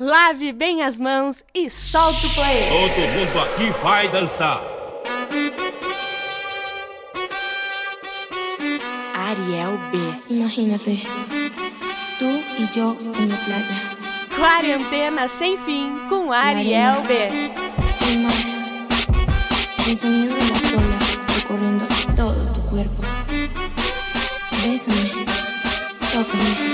Lave bem as mãos e solta o play. Todo mundo aqui vai dançar. Ariel B. Imagínate, tú y yo en la playa. Quarentena sem fim com Ariel B. El sonido de las olas recorriendo todo tu cuerpo. Bésame, tócame.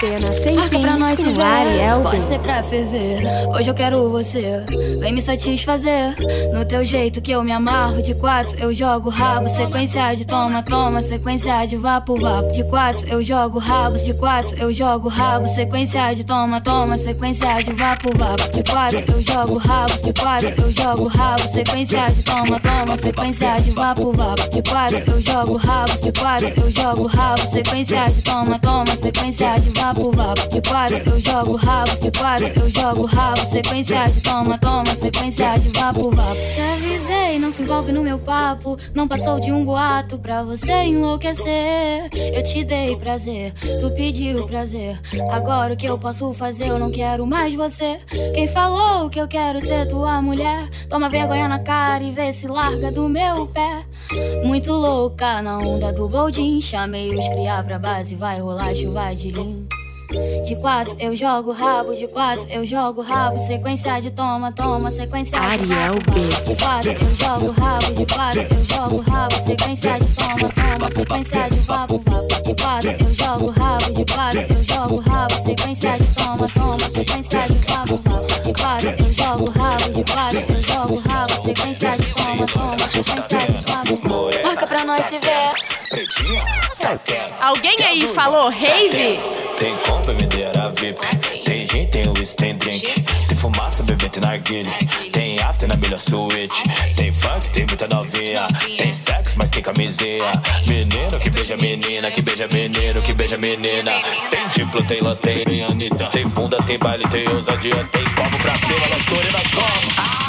Quarentena sem Marca fim pra nós se ver. Ariel. Pode ser pra ferver. Hoje eu quero você. Vem me satisfazer. No teu jeito que eu me amarro. De quatro eu jogo rabo. Sequência de toma, toma. Sequência de vapo, vapo. De quatro eu jogo rabos. De quatro eu jogo rabo. Sequência de toma, toma. Sequência de vapo, vapo. De quatro eu jogo rabos. De quatro eu jogo rabo. Sequência de toma, toma. Sequência de vapo, vapo. De quatro eu jogo rabos. De quatro eu jogo rabo. Sequência de toma, toma. Sequência de vapo, vapo. De quatro eu jogo rabos. De quatro eu jogo rabo. Sequência de toma, toma. Sequência de vapo, vapo. Te avisei, não se envolve no meu papo. Não passou de um boato pra você enlouquecer. Eu te dei prazer, tu pediu prazer. Agora o que eu posso fazer? Eu não quero mais você. Quem falou que eu quero ser tua mulher? Toma vergonha na cara e vê se larga do meu pé. Muito louca na onda do boldin. Chamei os criar pra base, vai rolar chuva de lim. De quatro eu jogo rabo, de quatro eu jogo rabo, sequência de toma, toma, sequência de Ariel rabo, B. De quatro eu jogo rabo, de quatro eu jogo rabo, sequência de toma, toma, sequência de vapo, vapo. De quatro eu jogo rabo, de quatro eu jogo rabo, sequência de toma, toma, sequência de vapo, vapo. De quatro eu jogo rabo, de quatro eu jogo rabo, sequência de toma, toma, sequência de vapo. Marca pra nós se ver. Pretinha. Alguém aí falou rave? Tem compra, mineira VIP. Tem gin, tem whisky, tem drink. Tem fumaça, bebê, tem narguile. Tem after na melhor suíte. Tem funk, tem muita novinha. Tem sexo, mas tem camisinha. Menino que beija menina, que beija menino, que beija menina. Tem diplo, tem lanterna, tem Anitta. Tem bunda, tem baile, tem ousadia. Tem como pra cima, loucura e nas costas.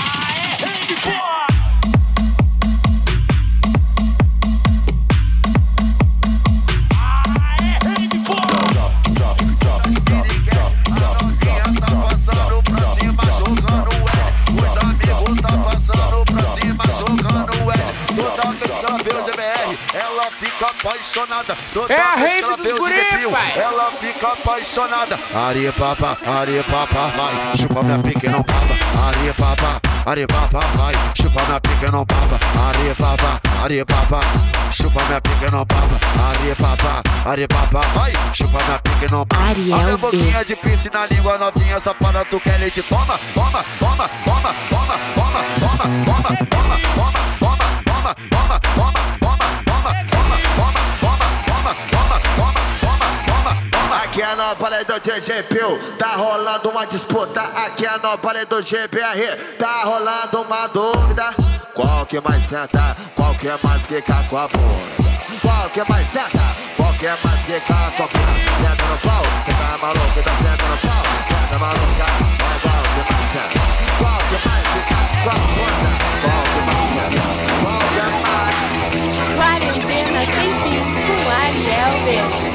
Apaixonada. Toda É a rave ela dos guri, pai. Ela fica apaixonada. Areia papa, areia papa, vai. Chupa minha pique não papa. Areia papa, areia papa, vai. Chupa minha pique não papa. Areia papa, areia papa. Chupa minha pique não papa. Areia papa, areia papa, vai. Chupa minha pique não papa. Ariel A minha B. boquinha de pince na língua novinha, safada, tu quer leite? Toma, toma, toma, toma, toma, toma, toma, toma, toma, toma, toma, toma, toma, toma, toma, Aqui é no do DJ Pio, tá rolando uma disputa. Aqui é no do GBR, tá rolando uma dúvida. Qual que mais senta? Qual que é mais quica com a bunda? Qual que é mais senta? Qual que é mais quica com a bunda? Senta no pau, cê tá maluco, tá senta no pau, senta maluca. Qual, que mais senta? Qual que mais quica com a bunda? Qual que mais senta? Qual que é mais? Quarentena sem fim com Ariel B.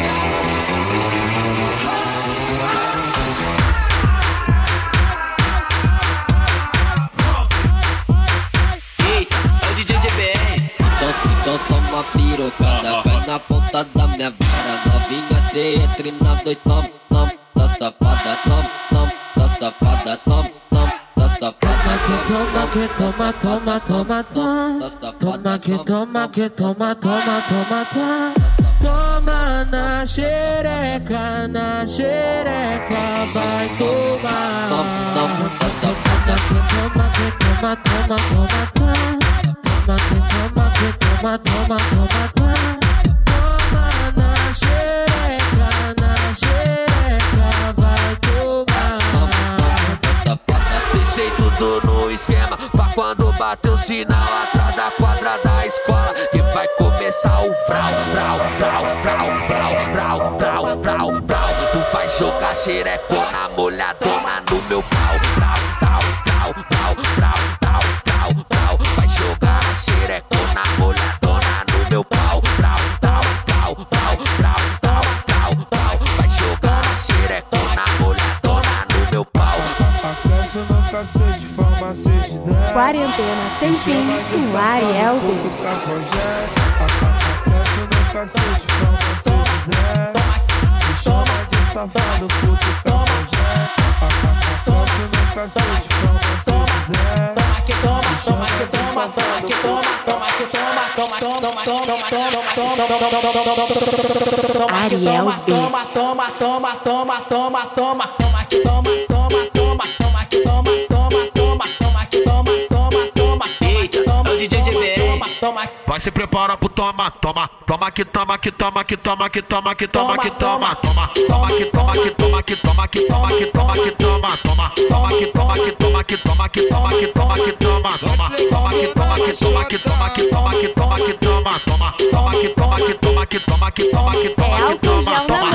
Então, toma pirocada, vai na ponta da minha vara Novinha, cê entre na noite, tom, tom Das tapadas, tom, tom Das tapadas, tom, tom Das tapadas, Toma que toma, toma, toma, toma. Toma que toma, que toma, toma, toma, toma. Toma na xereca, na xereca, vai tomar. tom, tom Das tapadas, Toma que toma, toma, toma, toma. Toma que toma, que toma, toma, toma, toma. Toma na xereca, na xereca, vai tomar. Deixei tudo no esquema pra quando bater o sinal atrás da quadra da escola. Que vai começar o frau, frau, frau, frau, frau, frau, frau, frau, frau. Tu vai jogar xerecona molhadona no meu pau. Quarentena sem fim com Ariel B. Puto cafajé. Aquece no cacete, farmacêutico ideia. Me chama de safado, puto cafajé. Aquece no cacete, farmacêutico ideia. Toma que toma, toma que toma, toma que toma, toma que toma, toma, toma, toma, toma, toma, toma, Ariel B. toma, toma, toma, toma, toma, toma, toma que toma, toma, toma, Vai se prepara pro toma, toma, toma que toma, que toma, que toma, que toma, que toma, que toma, toma, toma que toma, que toma, que toma, que toma, que toma, que toma, toma, toma que toma, que toma, que toma, que toma, que toma, que toma, toma, toma que toma, que toma, que toma, que toma, que toma, que toma, toma, toma que toma, que toma, que toma, que toma, que É toma, que toma, toma.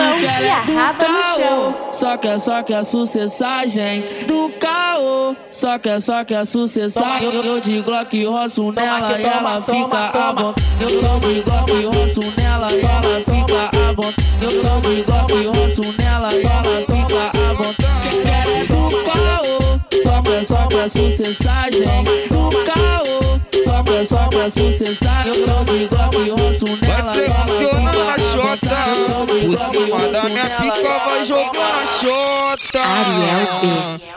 e a raba no chão. Só que só que a sucessagem do caô. Só que só que a sucessagem. Eu, eu de Glock roço nela que e ela toma, toma, fica toma, eu tomo e golpe e roço nela, ela fica à vontade. Eu tomo e golpe e roço nela, ela fica à vontade. Quer é do caô, só pra, só pra sucessagem. Do caô, só pra, só pra sucessagem. Eu tomo e golpe e roço nela, ela fica à vontade. Por cima da minha pica vai jogar a chota.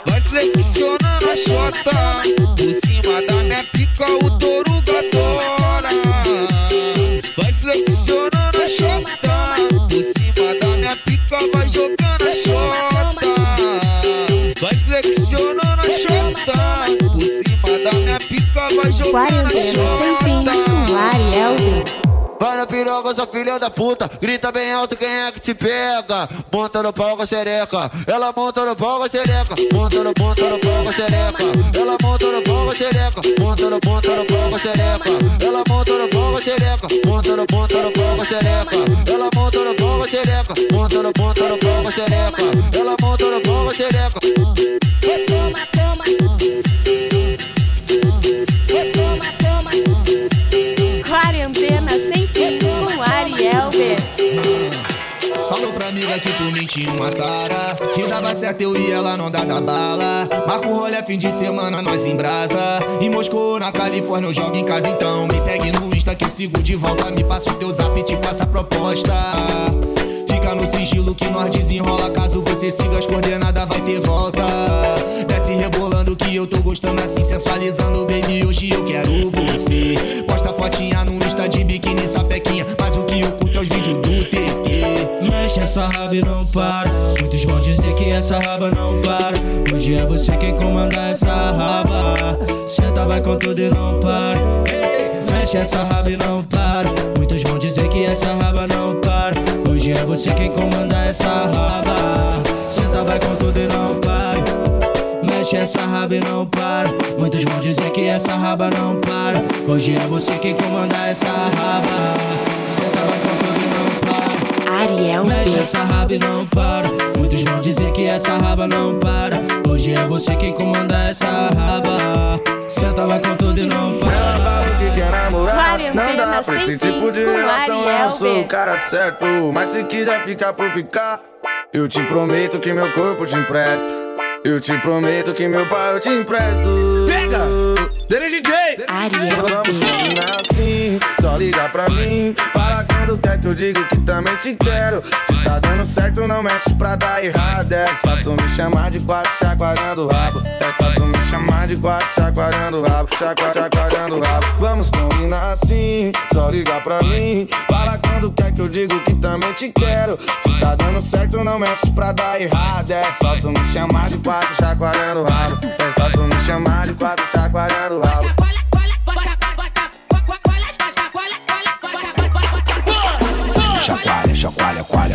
Vai flexionando a xota. Por cima da minha pica vai jogar na xota. Quarentena sem fim com. Ariel. Vai na piroga, sua filha da puta. Grita bem alto quem é que te pega. Monta no pau com a sereca. Ela monta no pau com a sereca. Monta no, monta no pau com a sereca. Ela monta no pau com a sereca. Monta no, monta no pau com a sereca. Ela monta no pau com a sereca. Monta no, monta no pau com a sereca. Ela monta no pau com a sereca. Monta no, monta no uma Que dava certo eu e ela não dá da bala. Marco o rolê fim de semana, nós em brasa. Em Moscou, na Califórnia, eu jogo em casa Então. Me segue no Insta que eu sigo de volta. Me passa o teu zap e te faço a proposta. Fica no sigilo que nós desenrola. Caso você siga as coordenadas vai ter volta. Desce rebolando que eu tô gostando assim. Sensualizando, baby, hoje eu quero você. Posta fotinha no Insta de biquíni, sapequinha Mexe essa raba e não para. Muitos vão dizer que essa raba não para. Hoje é você quem comanda essa raba. Senta, vai com tudo e não para. Mexe essa raba e não para. Muitos vão dizer que essa raba não para. Hoje é você quem comanda essa raba. Senta, vai com tudo e não para. Mexe essa raba e não para. Muitos vão dizer que essa raba não para. Hoje é você quem comanda essa raba. Senta, vai com Ariel Mexe B. essa raba e não para. Muitos vão dizer que essa raba não para. Hoje é você quem comanda essa raba. Senta, vai com tudo e não para. Fala que quer namorar, não dá pra esse tipo de relação. Eu Ariel não sou B. o cara certo, mas se quiser ficar por ficar, eu te prometo que meu corpo te empresto. Eu te prometo que meu pai eu te empresto. Pega! Dele DJ! Ariel Vamos combinar assim, só liga pra mim. Fala quando quer que eu digo que também te quero. Se tá dando certo, não mexe pra dar errado. É só tu me chamar de quatro, chacoalhando o rabo. É só tu me chamar de quatro, chacoalhando o rabo. Chacua, chacoalhando o rabo. Vamos combinar assim, só liga pra mim. Fala quando quer que eu digo que também te quero. Se tá dando certo, não mexe pra dar errado. É só tu me chamar de quatro, chacoalhando o rabo. É só tu me chamar de quatro, chacoalhando o rabo.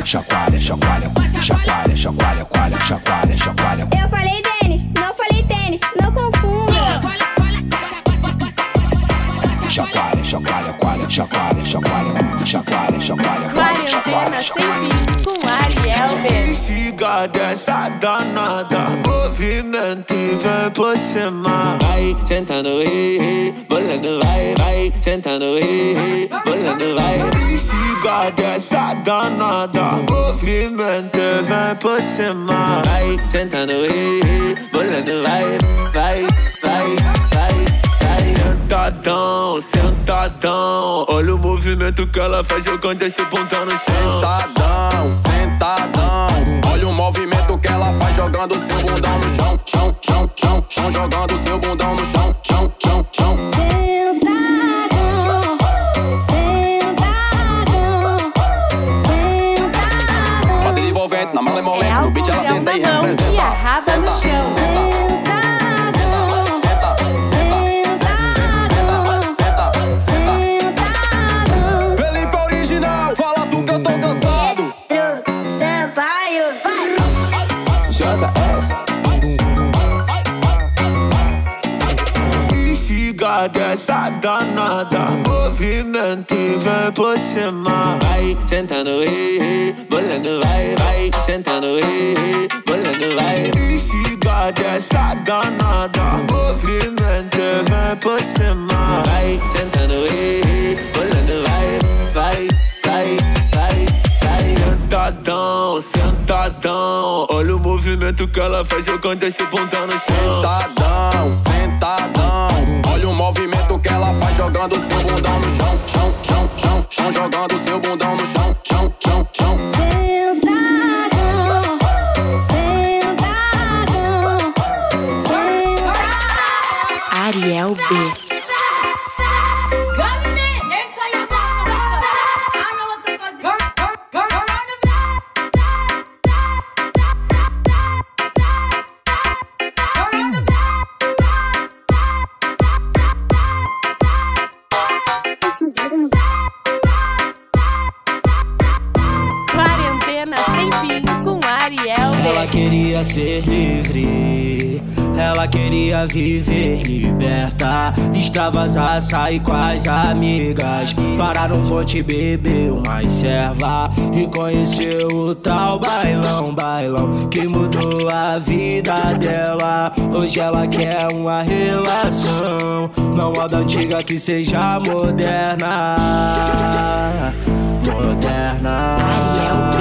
Chacoalha, coalha, chacoalha, chacoalha, chacoalha, chacoalha, coalha, chacoalha, chacoalha. Eu falei tênis, não falei tênis, não confunda. chacoalha, chacoalha, coalha, chacoalha, chacoalha, chacoalha, chacoalha, Quarentena sem fim com Ariel B. Instiga dessa danada E vem por cima. Vai sentando, ei, ei Bolando, vai, vai Sentando, ei, ei Bolando, vai. Instiga dessa danada. Movimento e vem por cima. Vai sentando, ei, ei Bolando, vai, vai, vai, vai Sentadão, sentadão. Olha o movimento que ela faz jogando esse pontão no chão. Sentadão, sentadão. Olha o movimento jogando seu bundão no chão Chão, chão, chão, chão Jogando seu bundão no chão Chão, chão, chão. Sentadão, sentadão, Instiga dessa danada. Movimento e vem por cima. Vai sentando, ei, ei Bolando, vai, vai Sentando, ei, ei Bolando, vai. Instiga dessa danada. Movimento e vem por cima. Vai sentando, ei, ei Bolando, vai, vai, vai, vai, Sentadão, sentadão. Olha o movimento que ela faz jogando esse pontão no chão. Sentadão, sentadão Olha o movimento que ela faz jogando seu bundão no chão Chão, chão, chão, chão Jogando seu bundão no chão Chão, chão, chão Ariel B. queria ser livre, ela queria viver liberta. Extravasar, sair com as amigas. Parar no ponte, beber uma serva. E conheceu o tal bailão, bailão. Que mudou a vida dela. Hoje ela quer uma relação. Não moda antiga que seja moderna. Moderna.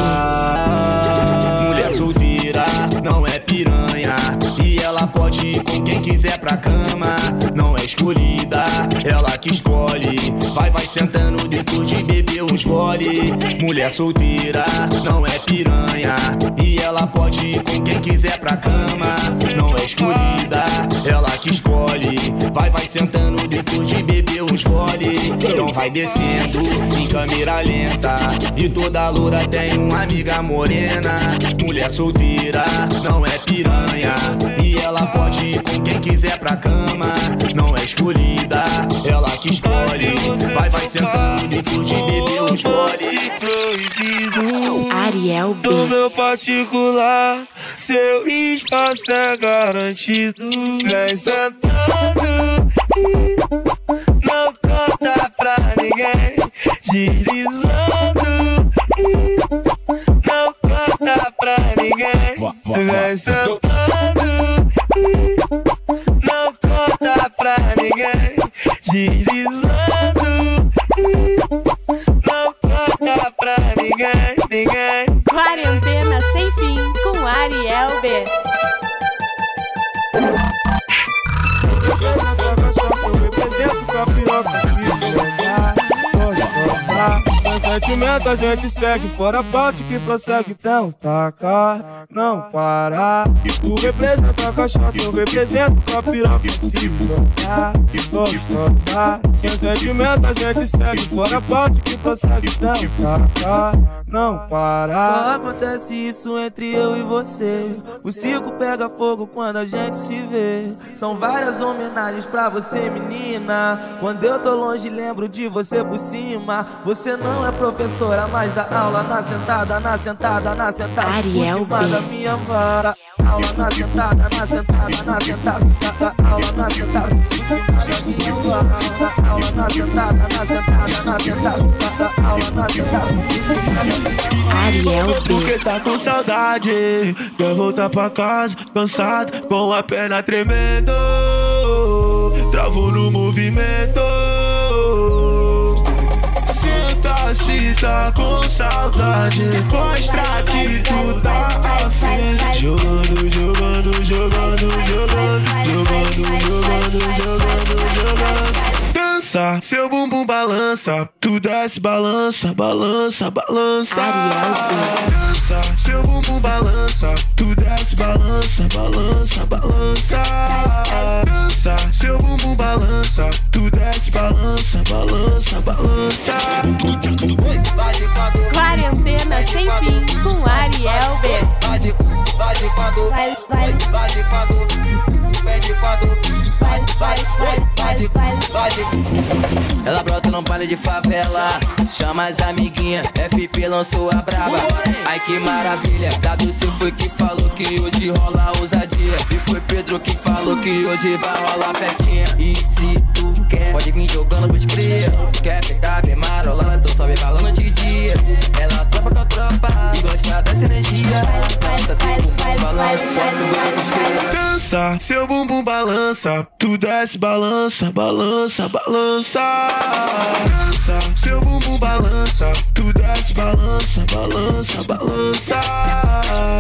Depois de beber uns gole. Mulher solteira, não é piranha. E ela pode ir com quem quiser pra cama. Não é escolhida, ela que escolhe. Vai, vai sentando depois de beber uns gole. Então vai descendo em câmera lenta. E toda loura tem uma amiga morena. Mulher solteira, não é piranha. E ela pode ir com quem quiser pra cama. Não é escolhida, ela que escolhe. Vai, vai sentando de beber uns gole. proibido. Ariel B. No meu particular, seu espaço é garantido. Vem sentando e não conta pra ninguém. Deslizando e não conta pra ninguém. Vem sentando e não conta pra ninguém. Deslizando com Ariel Sentimento a gente segue, fora parte que prossegue, então taca, não para. Tu representa a caixota, eu represento a piroca, se e gostosa. Sem sentimento a gente segue, fora parte que prossegue, então taca, não para. Só acontece isso entre eu e você. O circo pega fogo quando a gente se vê. São várias homenagens pra você, menina. Quando eu tô longe, lembro de você por cima. Você não é professora, mas dá aula na sentada, na sentada, na sentada. Ariel por cima da minha vara. aula na sentada, na sentada, na sentada, aula na sentada, aula na sentada, na sentada, na sentada, aula na sentada. Ariel B. Porque tá com saudade, quer voltar pra casa, cansado, com a perna tremendo, travou no movimento. Se tá com saudade, mostra que tu tá afim. Jogando, jogando, jogando, jogando, jogando, jogando, jogando, jogando. Dança, seu bumbum balança, tu desce, balança, balança, balança. Dança, seu bumbum balança, tu desce, balança, balança, balança. Dança, seu bumbum balança, tu desce, balança, balança, balança. Quarentena sem fim com Ariel B. Vai de vai de quando, vai, de quando, vai de quando, Ela brota no baile de favela, chama as amiguinhas, FP lançou a brava. Ai que maravilha, se foi que falou que hoje rola ousadia. E foi Pedro que falou que hoje vai rolar festinha. E se tu quer, pode vir jogando pros cria. Quer pegar bem marolada, tu sobe balando de dia. Ela tropa com a tropa e gosta dessa energia. Dança, teu bumbum balança, seu bumbum balança, tu desce, balança, balança, balança. Dança, seu bumbum balança, tu desce, balança, balança, balança.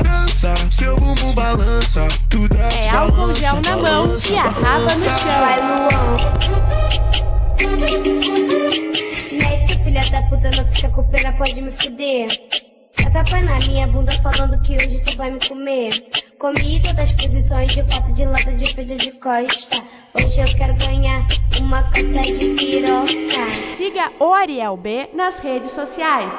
Dança, seu bumbum balança, tu desce, É álcool gel na mão e a raba no chão. Nesse filha da puta não fica com pena, pode me fuder. Tá tapa na minha bunda falando que hoje tu vai me comer. Comi todas as posições de foto de lata de peito de costa. Hoje eu quero ganhar uma casa de piroca. Siga o Ariel B nas redes sociais.